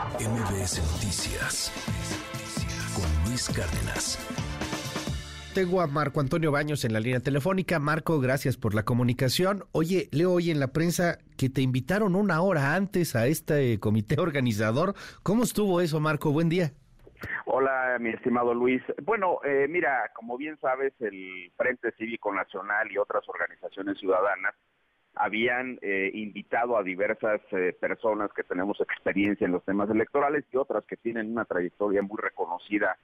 MBS Noticias con Luis Cárdenas. Tengo a Marco Antonio Baños en la línea telefónica. Marco, gracias por la comunicación. Oye, leo hoy en la prensa que te invitaron una hora antes a este comité organizador. ¿Cómo estuvo eso, Marco? Buen día. Hola, mi estimado Luis. Bueno, eh, mira, como bien sabes, el Frente Cívico Nacional y otras organizaciones ciudadanas habían eh, invitado a diversas eh, personas que tenemos experiencia en los temas electorales y otras que tienen una trayectoria muy reconocida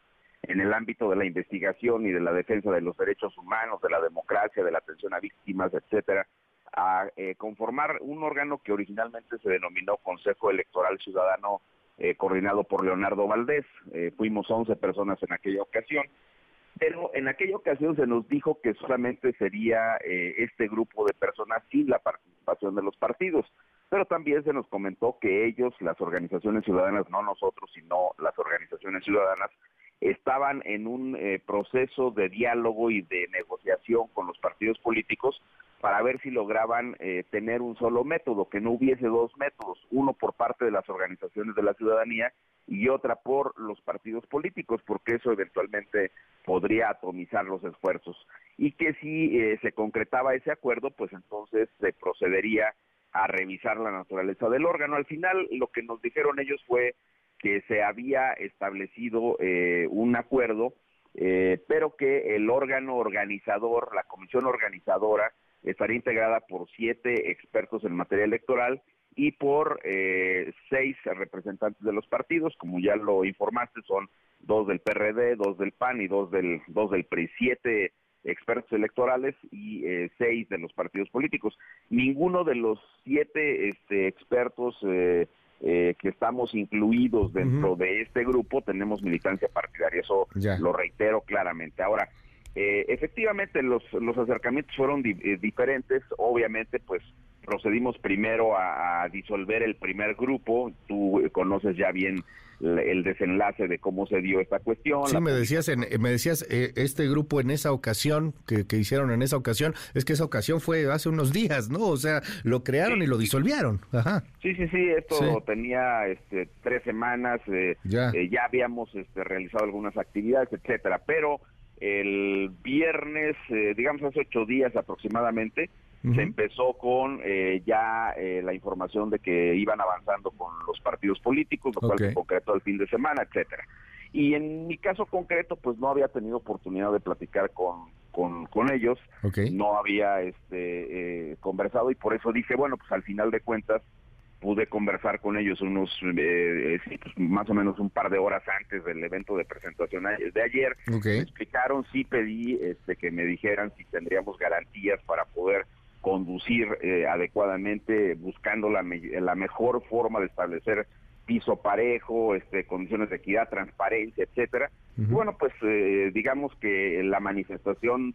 en el ámbito de la investigación y de la defensa de los derechos humanos, de la democracia, de la atención a víctimas, etcétera, a eh, conformar un órgano que originalmente se denominó Consejo Electoral Ciudadano coordinado por Leonardo Valdés. fuimos 11 personas en aquella ocasión pero en aquella ocasión se nos dijo que solamente sería eh, este grupo de personas sin la participación de los partidos, pero también se nos comentó que ellos, las organizaciones ciudadanas, no nosotros, sino las organizaciones ciudadanas, estaban en un eh, proceso de diálogo y de negociación con los partidos políticos para ver si lograban eh, tener un solo método, que no hubiese dos métodos, uno por parte de las organizaciones de la ciudadanía y otra por los partidos políticos, porque eso eventualmente podría atomizar los esfuerzos. Y que si eh, se concretaba ese acuerdo, pues entonces se procedería a revisar la naturaleza del órgano. Al final, lo que nos dijeron ellos fue que se había establecido eh, un acuerdo, eh, pero que el órgano organizador, la comisión organizadora, estaría integrada por siete expertos en materia electoral y por eh, seis representantes de los partidos, como ya lo informaste, son dos del PRD, dos del PAN y dos del, dos del PRI, siete expertos electorales y eh, seis de los partidos políticos. Ninguno de los siete este, expertos eh, que estamos incluidos dentro de este grupo tenemos militancia partidaria, eso lo reitero claramente. Ahora, efectivamente los, los acercamientos fueron diferentes, obviamente pues procedimos primero a, disolver el primer grupo. Tú conoces ya bien el desenlace de cómo se dio esta cuestión. Sí, me decías, en, me decías eh, este grupo en esa ocasión, que, hicieron en esa ocasión, es que esa ocasión fue hace unos días, ¿no? O sea, lo crearon y lo disolvieron. Ajá. Sí, sí, sí, esto tenía este, tres semanas, eh, ya. Eh, ya habíamos este, realizado algunas actividades, etcétera, pero el viernes, digamos hace ocho días aproximadamente, se empezó con eh, ya eh, la información de que iban avanzando con los partidos políticos, lo cual se concretó el fin de semana, etcétera. Y en mi caso concreto, pues no había tenido oportunidad de platicar con, con, ellos, no había este, eh, conversado y por eso dije, bueno, pues al final de cuentas pude conversar con ellos unos, pues, más o menos un par de horas antes del evento de presentación de ayer. Me explicaron, sí pedí este, que me dijeran si tendríamos garantías para poder conducir eh, adecuadamente, buscando la, la mejor forma de establecer piso parejo, este, condiciones de equidad, transparencia, etcétera. Bueno, pues eh, digamos que la manifestación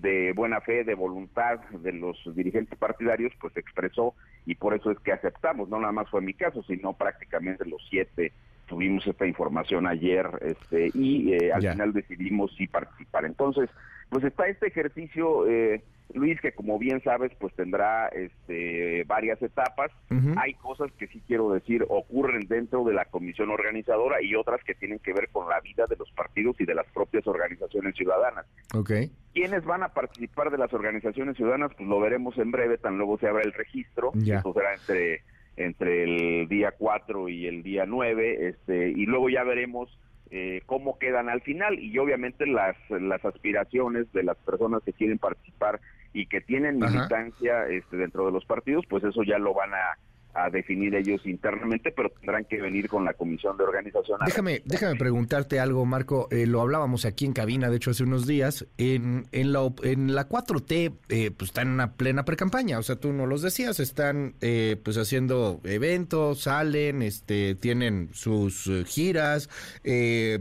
de buena fe, de voluntad de los dirigentes partidarios, pues se expresó y por eso es que aceptamos. No nada más fue mi caso, sino prácticamente los siete tuvimos esta información ayer este, y eh, al final decidimos sí participar. Entonces, pues está este ejercicio eh, Luis, que como bien sabes, pues tendrá este, varias etapas. Hay cosas que sí quiero decir ocurren dentro de la comisión organizadora y otras que tienen que ver con la vida de los partidos y de las propias organizaciones ciudadanas. Okay. ¿Quiénes van a participar de las organizaciones ciudadanas? Pues lo veremos en breve, tan luego se abra el registro. Eso será entre, entre el día 4 y el día 9, este, y luego ya veremos eh, cómo quedan al final y obviamente las, las aspiraciones de las personas que quieren participar y que tienen militancia este, dentro de los partidos, pues eso ya lo van a, a definir ellos internamente, pero tendrán que venir con la comisión de organización. Déjame, déjame preguntarte algo, Marco. Eh, lo hablábamos aquí en cabina, de hecho, hace unos días. En, en, la, en la 4T, eh, pues están en una plena precampaña. O sea, tú no los decías, están eh, pues haciendo eventos, salen, este, tienen sus giras,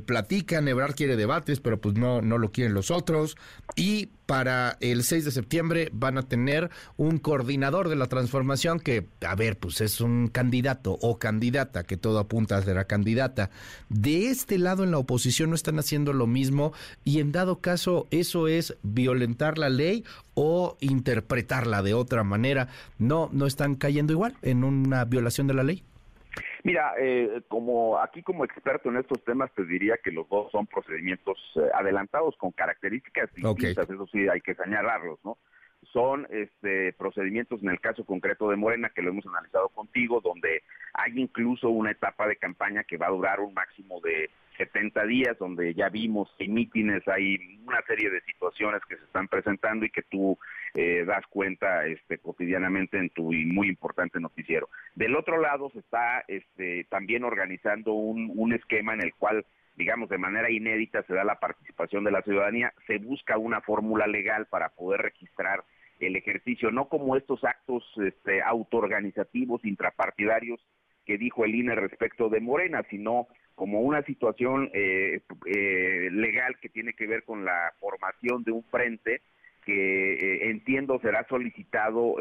platican. Ebrard quiere debates, pero pues no, no lo quieren los otros. Y para el 6 de septiembre van a tener un coordinador de la transformación que, a ver, pues es un candidato o candidata, que todo apunta a ser a candidata. De este lado en la oposición no están haciendo lo mismo y en dado caso eso es violentar la ley o interpretarla de otra manera. No, no están cayendo igual en una violación de la ley. Mira, eh, como aquí como experto en estos temas te diría que los dos son procedimientos eh, adelantados con características distintas, eso sí hay que señalarlos, ¿no? Son este, procedimientos en el caso concreto de Morena que lo hemos analizado contigo, donde hay incluso una etapa de campaña que va a durar un máximo de 70 días, donde ya vimos en mítines, hay una serie de situaciones que se están presentando y que tú eh, das cuenta este, cotidianamente en tu muy importante noticiero. Del otro lado se está este, también organizando un, un esquema en el cual digamos, de manera inédita se da la participación de la ciudadanía, se busca una fórmula legal para poder registrar el ejercicio, no como estos actos este, autoorganizativos intrapartidarios que dijo el INE respecto de Morena, sino como una situación eh, eh, legal que tiene que ver con la formación de un frente que eh, entiendo será solicitado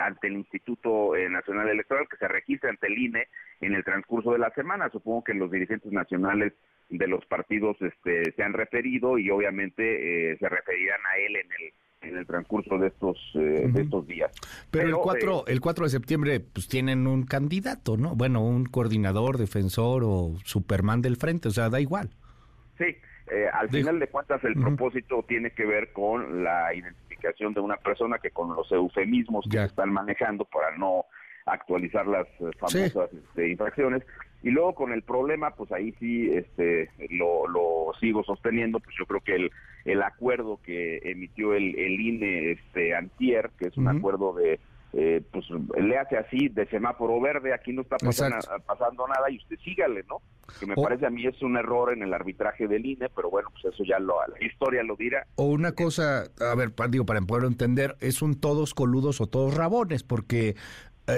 ante el Instituto Nacional Electoral, que se registre ante el INE en el transcurso de la semana. Supongo que los dirigentes nacionales de los partidos este, se han referido y obviamente se referirán a él en el en el transcurso de estos eh, de estos días. Pero, el 4 eh, el 4 de septiembre pues tienen un candidato, ¿no? Bueno, un coordinador, defensor o Superman del frente, o sea, da igual. Sí, eh, al final de cuentas el propósito tiene que ver con la identificación de una persona que con los eufemismos que se están manejando para no actualizar las famosas este, infracciones. Y luego con el problema, pues ahí sí este, lo, lo sigo sosteniendo, pues yo creo que el, el acuerdo que emitió el, el INE este, antier, que es un acuerdo de, eh, pues le hace así, de semáforo verde, aquí no está pasando, pasando nada y usted sígale, ¿no? Que me parece a mí es un error en el arbitraje del INE, pero bueno, pues eso ya lo, la historia lo dirá. O una cosa, a ver, digo, para poder entender, es un todos coludos o todos rabones, porque eh,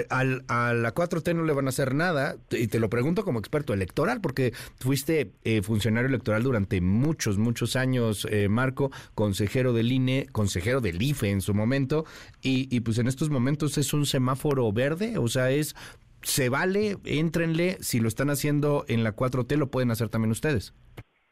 al, a la 4T no le van a hacer nada, y te lo pregunto como experto electoral, porque fuiste eh, funcionario electoral durante muchos, muchos años, eh, Marco, consejero del INE, consejero del IFE en su momento, y, y pues en estos momentos es un semáforo verde, o sea, es, se vale, éntrenle, si lo están haciendo en la 4T, lo pueden hacer también ustedes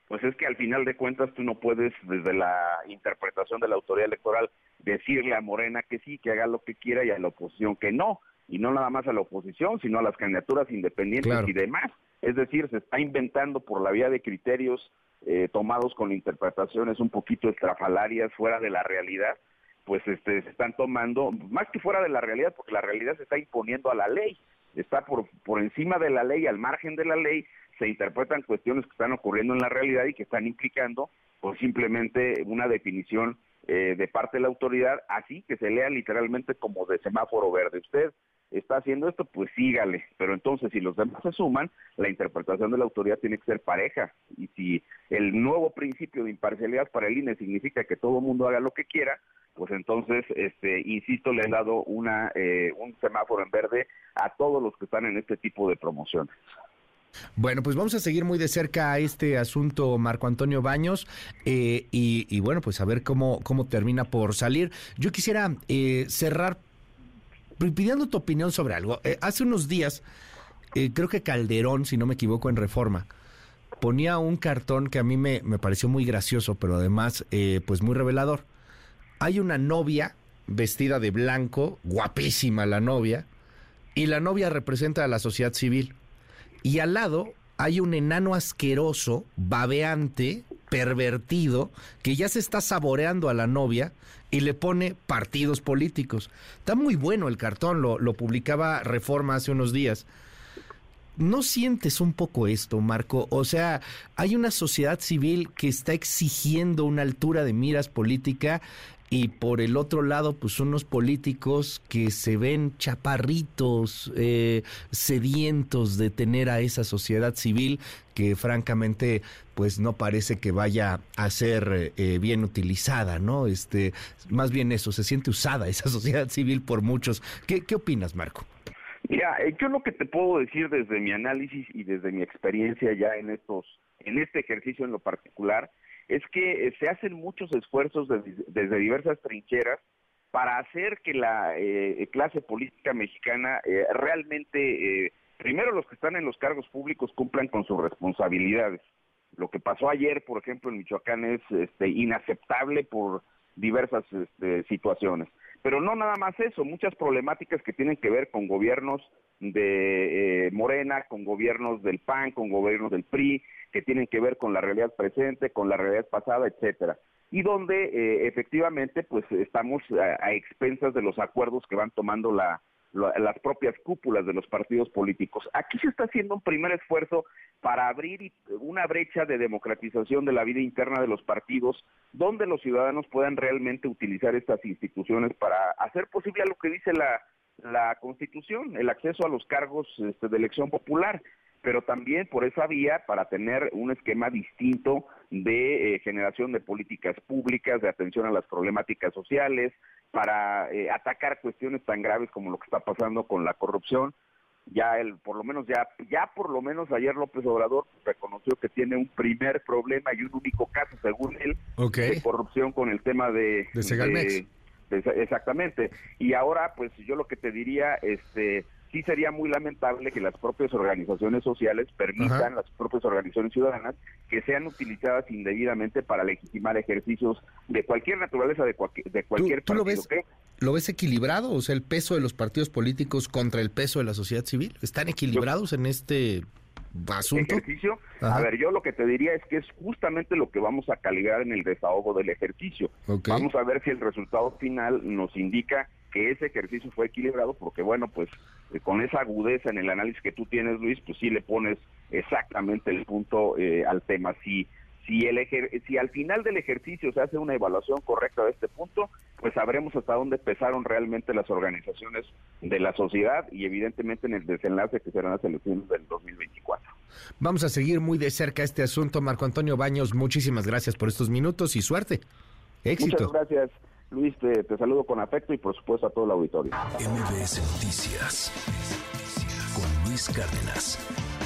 pues es que al final de cuentas tú no puedes desde la interpretación de la autoridad electoral decirle a Morena que sí, que haga lo que quiera y a la oposición que no y no nada más a la oposición, sino a las candidaturas independientes y demás. Es decir, se está inventando por la vía de criterios eh, tomados con interpretaciones un poquito estrafalarias, fuera de la realidad, pues este, se están tomando, más que fuera de la realidad, porque la realidad se está imponiendo a la ley, está por, por encima de la ley, al margen de la ley, se interpretan cuestiones que están ocurriendo en la realidad y que están implicando pues simplemente una definición eh, de parte de la autoridad, así que se lea literalmente como de semáforo verde. Usted está haciendo esto, pues sígale. Pero entonces, si los demás se suman, la interpretación de la autoridad tiene que ser pareja. Y si el nuevo principio de imparcialidad para el INE significa que todo mundo haga lo que quiera, pues entonces, este, insisto, le han dado una, eh, un semáforo en verde a todos los que están en este tipo de promociones. Bueno, pues vamos a seguir muy de cerca a este asunto, Marco Antonio Baños, eh, y, bueno, pues a ver cómo, cómo termina por salir. Yo quisiera eh, cerrar pidiendo tu opinión sobre algo. Eh, hace unos días, eh, creo que Calderón, si no me equivoco, en Reforma, ponía un cartón que a mí me, me pareció muy gracioso, pero además, eh, pues muy revelador. Hay una novia vestida de blanco, guapísima la novia, y la novia representa a la sociedad civil. Y al lado hay un enano asqueroso, babeante, pervertido, que ya se está saboreando a la novia y le pone partidos políticos. Está muy bueno el cartón, lo, lo publicaba Reforma hace unos días. ¿No sientes un poco esto, Marco? O sea, hay una sociedad civil que está exigiendo una altura de miras política y por el otro lado, pues unos políticos que se ven chaparritos, eh, sedientos de tener a esa sociedad civil que francamente pues no parece que vaya a ser eh, bien utilizada, ¿no? Este, más bien eso, se siente usada esa sociedad civil por muchos. ¿Qué, qué opinas, Marco? Mira, eh, yo lo que te puedo decir desde mi análisis y desde mi experiencia ya en estos, en este ejercicio en lo particular, es que eh, se hacen muchos esfuerzos desde diversas trincheras para hacer que la eh, clase política mexicana eh, realmente, primero los que están en los cargos públicos cumplan con sus responsabilidades. Lo que pasó ayer, por ejemplo, en Michoacán es este, inaceptable por diversas este, situaciones. Pero no nada más eso, muchas problemáticas que tienen que ver con gobiernos de eh, Morena, con gobiernos del PAN, con gobiernos del PRI, que tienen que ver con la realidad presente, con la realidad pasada, etcétera. Y donde eh, efectivamente pues estamos a, expensas de los acuerdos que van tomando la, las propias cúpulas de los partidos políticos. Aquí se está haciendo un primer esfuerzo para abrir una brecha de democratización de la vida interna de los partidos, donde los ciudadanos puedan realmente utilizar estas instituciones para hacer posible lo que dice la, la Constitución, el acceso a los cargos este, de elección popular, pero también por esa vía para tener un esquema distinto de eh, generación de políticas públicas, de atención a las problemáticas sociales, para eh, atacar cuestiones tan graves como lo que está pasando con la corrupción. Ya el, por lo menos ya, ya por lo menos ayer López Obrador reconoció que tiene un primer problema y un único caso, según él, de corrupción con el tema de, de Exactamente. Y ahora, pues yo lo que te diría, este, sí sería muy lamentable que las propias organizaciones sociales permitan, las propias organizaciones ciudadanas, que sean utilizadas indebidamente para legitimar ejercicios de cualquier naturaleza, de, de cualquier ¿Tú, partido. Lo ves, ¿Lo ves equilibrado? O sea, el peso de los partidos políticos contra el peso de la sociedad civil. ¿Están equilibrados en este asunto? Ejercicio. A ver, yo lo que te diría es que es justamente lo que vamos a calibrar en el desahogo del ejercicio. Vamos a ver si el resultado final nos indica que ese ejercicio fue equilibrado, porque bueno, pues eh, con esa agudeza en el análisis que tú tienes, Luis, pues sí le pones exactamente el punto eh, al tema. Si si, el si al final del ejercicio se hace una evaluación correcta de este punto, pues sabremos hasta dónde pesaron realmente las organizaciones de la sociedad y evidentemente en el desenlace que serán las elecciones del 2024. Vamos a seguir muy de cerca este asunto. Marco Antonio Baños, muchísimas gracias por estos minutos y suerte. Éxito. Muchas gracias. Luis, te, saludo con afecto y por supuesto a todo el auditorio. MBS Noticias con Luis Cárdenas.